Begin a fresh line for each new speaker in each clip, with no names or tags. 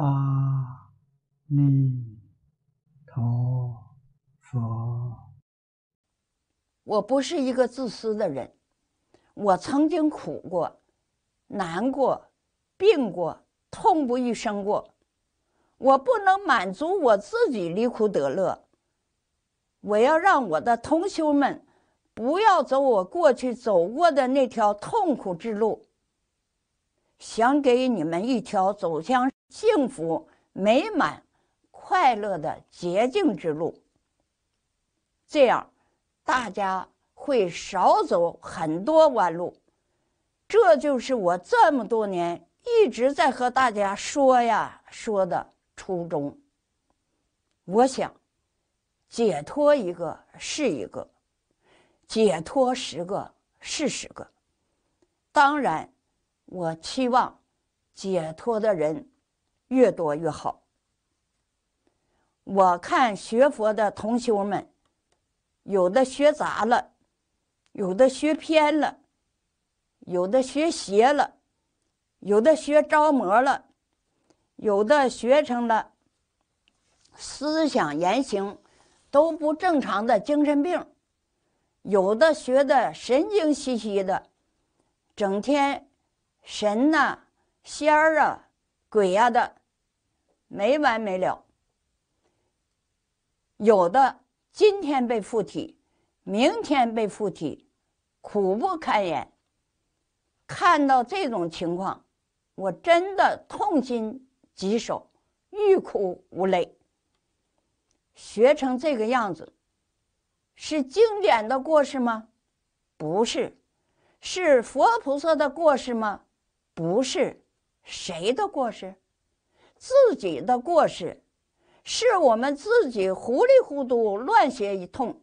阿弥陀佛。
我不是一个自私的人，我曾经苦过、难过、病过、痛不欲生过。我不能满足我自己离苦得乐，我要让我的同修们不要走我过去走过的那条痛苦之路。想给你们一条走向幸福、美满、快乐的捷径之路，这样大家会少走很多弯路。这就是我这么多年一直在和大家说呀说的初衷。我想，解脱一个是一个，解脱十个是十个。当然。我期望解脱的人越多越好。我看学佛的同修们，有的学杂了，有的学偏了，有的学邪了，有的学着魔了，有的学成了思想言行都不正常的精神病，有的学的神经兮兮的，整天。神呐，仙儿啊，鬼呀的，没完没了。有的今天被附体，明天被附体，苦不堪言。看到这种情况，我真的痛心疾首，欲哭无泪。学成这个样子，是经典的过失吗？不是，是佛菩萨的过失吗？不是谁的过失，自己的过失，是我们自己糊里糊涂乱写一通，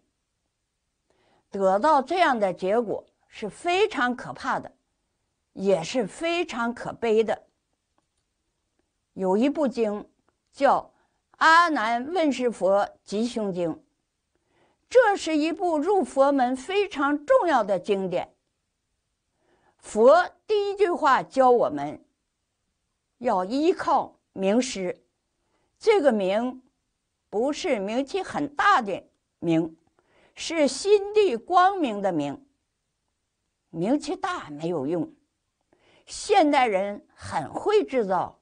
得到这样的结果是非常可怕的，也是非常可悲的。有一部经叫《阿难问世佛吉凶经》，这是一部入佛门非常重要的经典。佛第一句话教我们，要依靠名师。这个名，不是名气很大的名，是心地光明的名。名气大没有用，现代人很会制造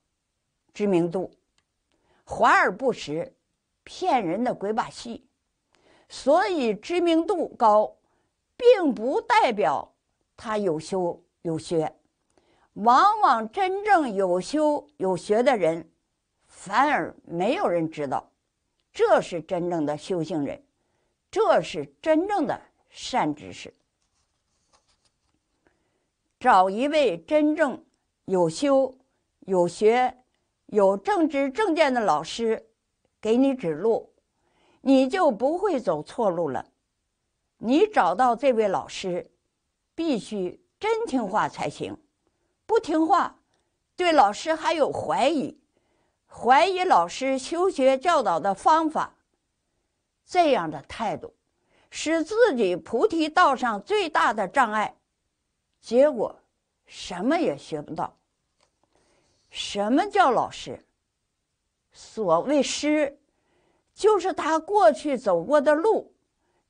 知名度，华而不实，骗人的鬼把戏。所以知名度高，并不代表他有修。有学，往往真正有修有学的人，反而没有人知道，这是真正的修行人，这是真正的善知识。找一位真正有修有学有正知正见的老师，给你指路，你就不会走错路了。你找到这位老师，必须。真听话才行，不听话，对老师还有怀疑，怀疑老师修学教导的方法，这样的态度，是自己菩提道上最大的障碍，结果什么也学不到。什么叫老师？所谓师，就是他过去走过的路，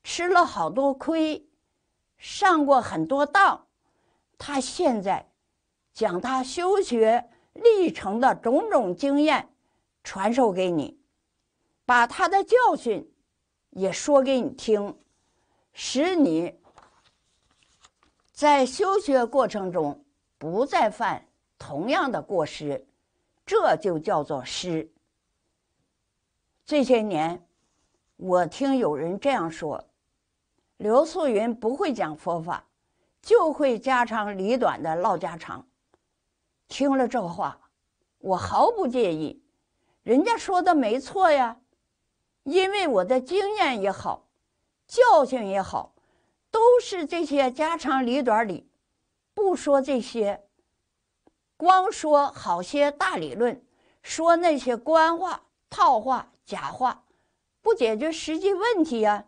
吃了好多亏，上过很多当。他现在将他修学历程的种种经验传授给你，把他的教训也说给你听，使你在修学过程中不再犯同样的过失，这就叫做师。这些年，我听有人这样说：刘素云不会讲佛法。就会家长里短的唠家常。听了这话，我毫不介意，人家说的没错呀，因为我的经验也好，教训也好，都是这些家长里短里，不说这些，光说好些大理论，说那些官话、套话、假话，不解决实际问题呀。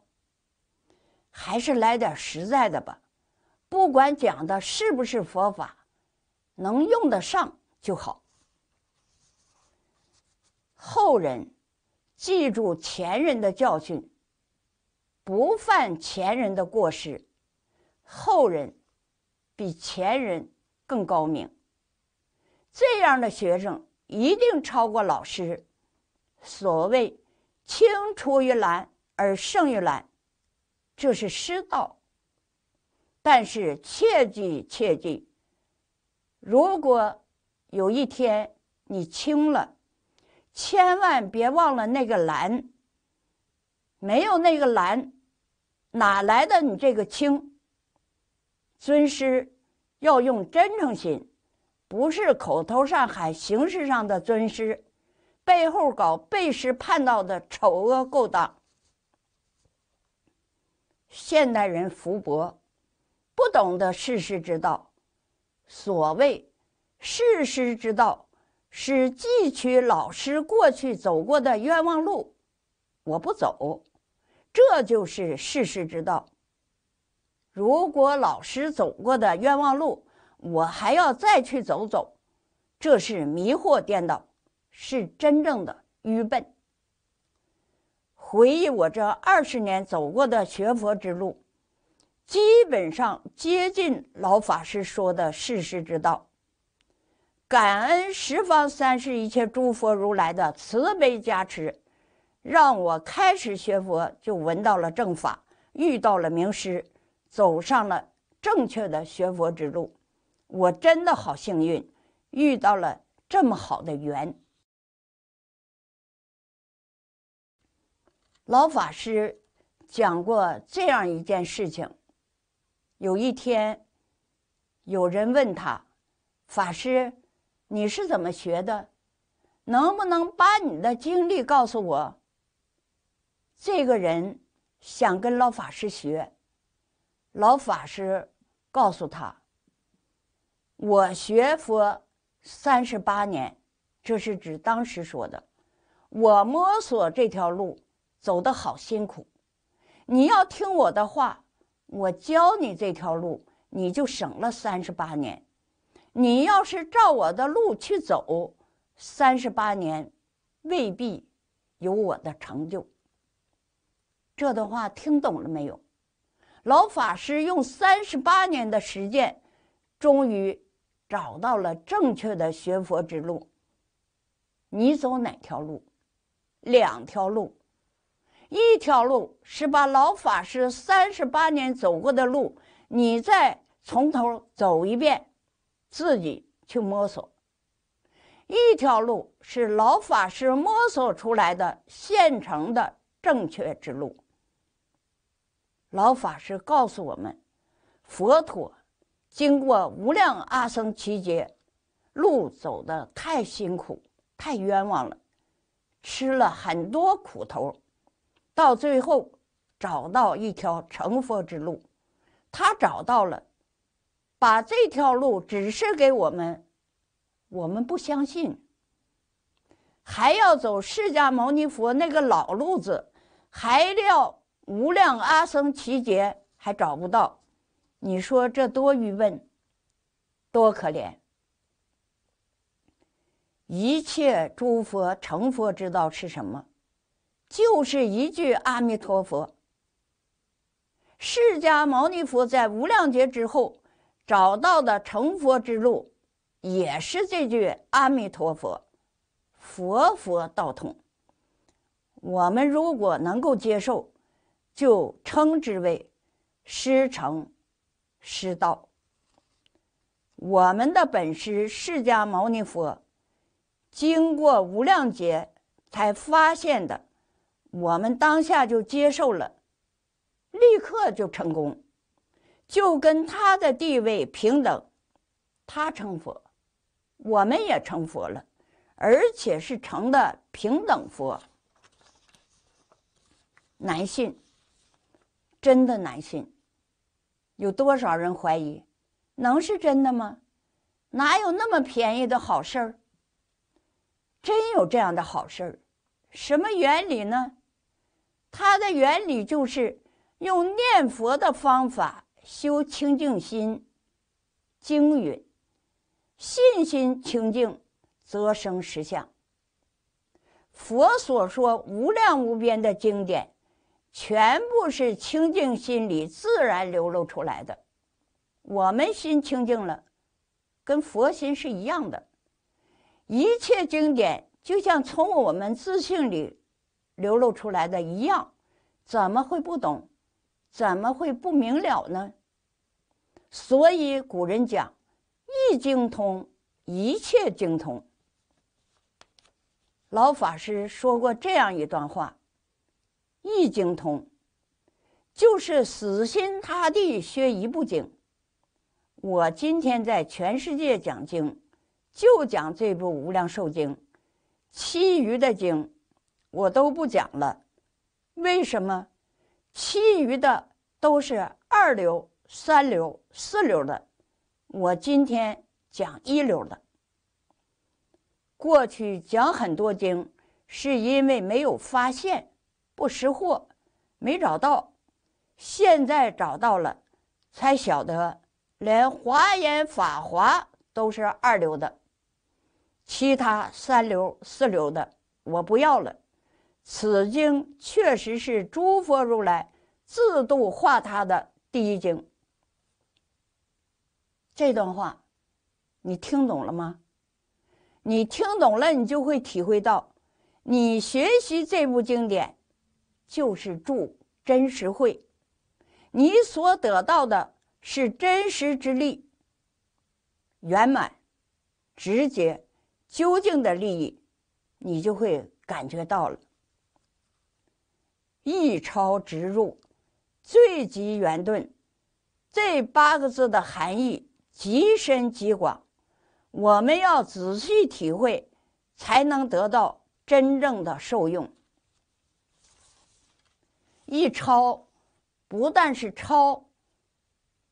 还是来点实在的吧。不管讲的是不是佛法，能用得上就好。后人记住前人的教训，不犯前人的过失，后人比前人更高明。这样的学生一定超过老师。所谓“青出于蓝而胜于蓝”，这是师道。但是切记切记，如果有一天你清了，千万别忘了那个蓝。没有那个蓝，哪来的你这个清？尊师要用真诚心。不是口头上喊，形式上的尊师，背后搞背师叛道的丑恶勾当。现代人福薄，不懂得世事之道。所谓世师之道，是汲取老师过去走过的冤枉路，我不走，这就是世师之道。如果老师走过的冤枉路，我还要再去走走，这是迷惑颠倒，是真正的愚笨。回忆我这二十年走过的学佛之路，基本上接近老法师说的世师之道。感恩十方三世一切诸佛如来的慈悲加持，让我开始学佛就闻到了正法，遇到了名师，走上了正确的学佛之路。我真的好幸运，遇到了这么好的缘。老法师讲过这样一件事情：有一天，有人问他：“法师，你是怎么学的？能不能把你的经历告诉我？”这个人想跟老法师学，老法师告诉他。我学佛三十八年，这是指当时说的。我摸索这条路走得好辛苦，你要听我的话，我教你这条路，你就省了三十八年。你要是照我的路去走，三十八年未必有我的成就。这段话听懂了没有？老法师用三十八年的实践，终于。找到了正确的学佛之路。你走哪条路？两条路，一条路是把老法师三十八年走过的路，你再从头走一遍，自己去摸索；一条路是老法师摸索出来的现成的正确之路。老法师告诉我们，佛陀。经过无量阿僧祇劫，路走的太辛苦，太冤枉了，吃了很多苦头，到最后找到一条成佛之路。他找到了，把这条路指示给我们，我们不相信，还要走释迦牟尼佛那个老路子，还要无量阿僧祇劫还找不到。你说这多愚笨，多可怜！一切诸佛成佛之道是什么？就是一句阿弥陀佛。释迦牟尼佛在无量劫之后找到的成佛之路，也是这句阿弥陀佛，佛佛道通。我们如果能够接受，就称之为师成。师道，我们的本师释迦牟尼佛，经过无量劫才发现的，我们当下就接受了，立刻就成功，就跟他的地位平等，他成佛，我们也成佛了，而且是成的平等佛，难信，真的难信。有多少人怀疑，能是真的吗？哪有那么便宜的好事儿？真有这样的好事儿？什么原理呢？它的原理就是用念佛的方法修清净心。经云：“信心清净，则生实相。”佛所说无量无边的经典，全部是清净心里自然流露出来的。我们心清净了，跟佛心是一样的。一切经典就像从我们自性里流露出来的一样，怎么会不懂？怎么会不明了呢？所以古人讲：“一精通，一切精通。”老法师说过这样一段话：“一精通，就是死心塌地学一部经。我今天在全世界讲经，就讲这部《无量寿经》，其余的经我都不讲了。为什么？其余的都是二流、三流、四流的，我今天讲一流的。”过去讲很多经，是因为没有发现，不识货，没找到。现在找到了，才晓得连华严、法华都是二流的，其他三流、四流的我不要了。此经确实是诸佛如来自度化他的第一经。这段话，你听懂了吗？你听懂了，你就会体会到，你学习这部经典，就是助真实慧，你所得到的是真实之力，圆满、直接、究竟的利益，你就会感觉到了。一超直入，最极圆顿，这八个字的含义极深极广。我们要仔细体会，才能得到真正的受用。一抄，不但是抄，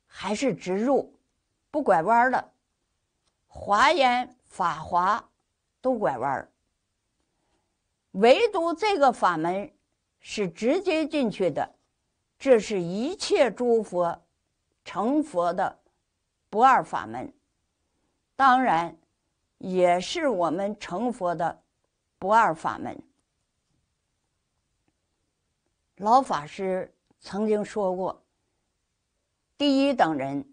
还是直入，不拐弯的。华严、法华都拐弯儿唯独这个法门是直接进去的。这是一切诸佛成佛的不二法门。当然，也是我们成佛的不二法门。老法师曾经说过：“第一等人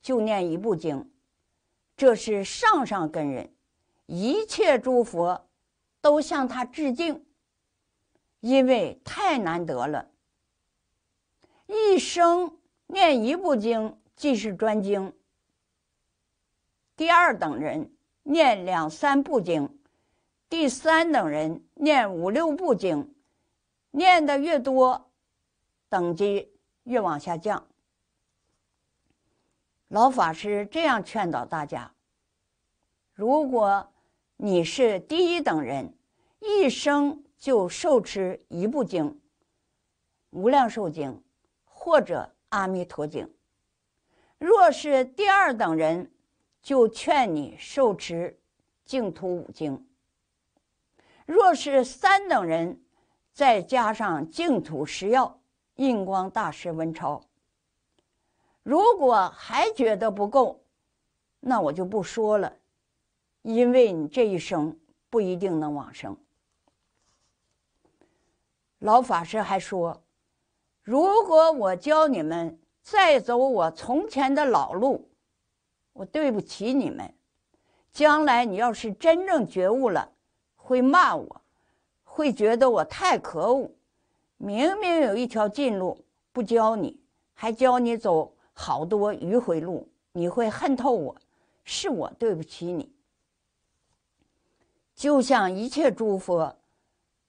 就念一部经，这是上上根人，一切诸佛都向他致敬，因为太难得了。一生念一部经，即是专精。”第二等人念两三部经，第三等人念五六部经，念的越多，等级越往下降。老法师这样劝导大家：如果你是第一等人，一生就受持一部经，《无量寿经》或者《阿弥陀经》；若是第二等人，就劝你受持净土五经。若是三等人，再加上净土十要、印光大师文钞。如果还觉得不够，那我就不说了，因为你这一生不一定能往生。老法师还说，如果我教你们再走我从前的老路。我对不起你们，将来你要是真正觉悟了，会骂我，会觉得我太可恶。明明有一条近路，不教你，还教你走好多迂回路，你会恨透我，是我对不起你。就像一切诸佛，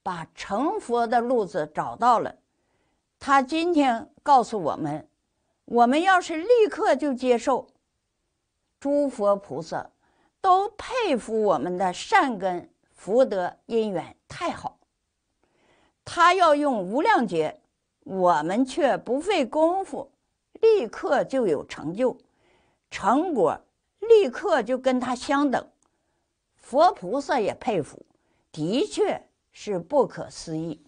把成佛的路子找到了，他今天告诉我们，我们要是立刻就接受。诸佛菩萨都佩服我们的善根福德因缘太好，他要用无量劫，我们却不费功夫，立刻就有成就，成果立刻就跟他相等。佛菩萨也佩服，的确是不可思议。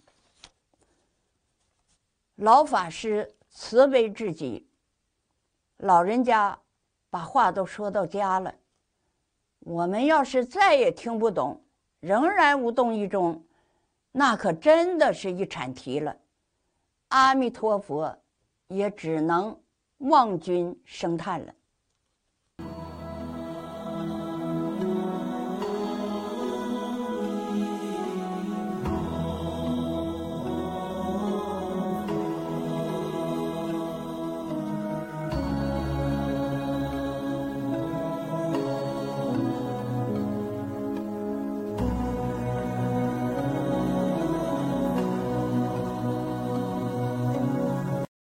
老法师慈悲至极，老人家。把话都说到家了，我们要是再也听不懂，仍然无动于衷，那可真的是一铲题了。阿弥陀佛，也只能望君生叹了。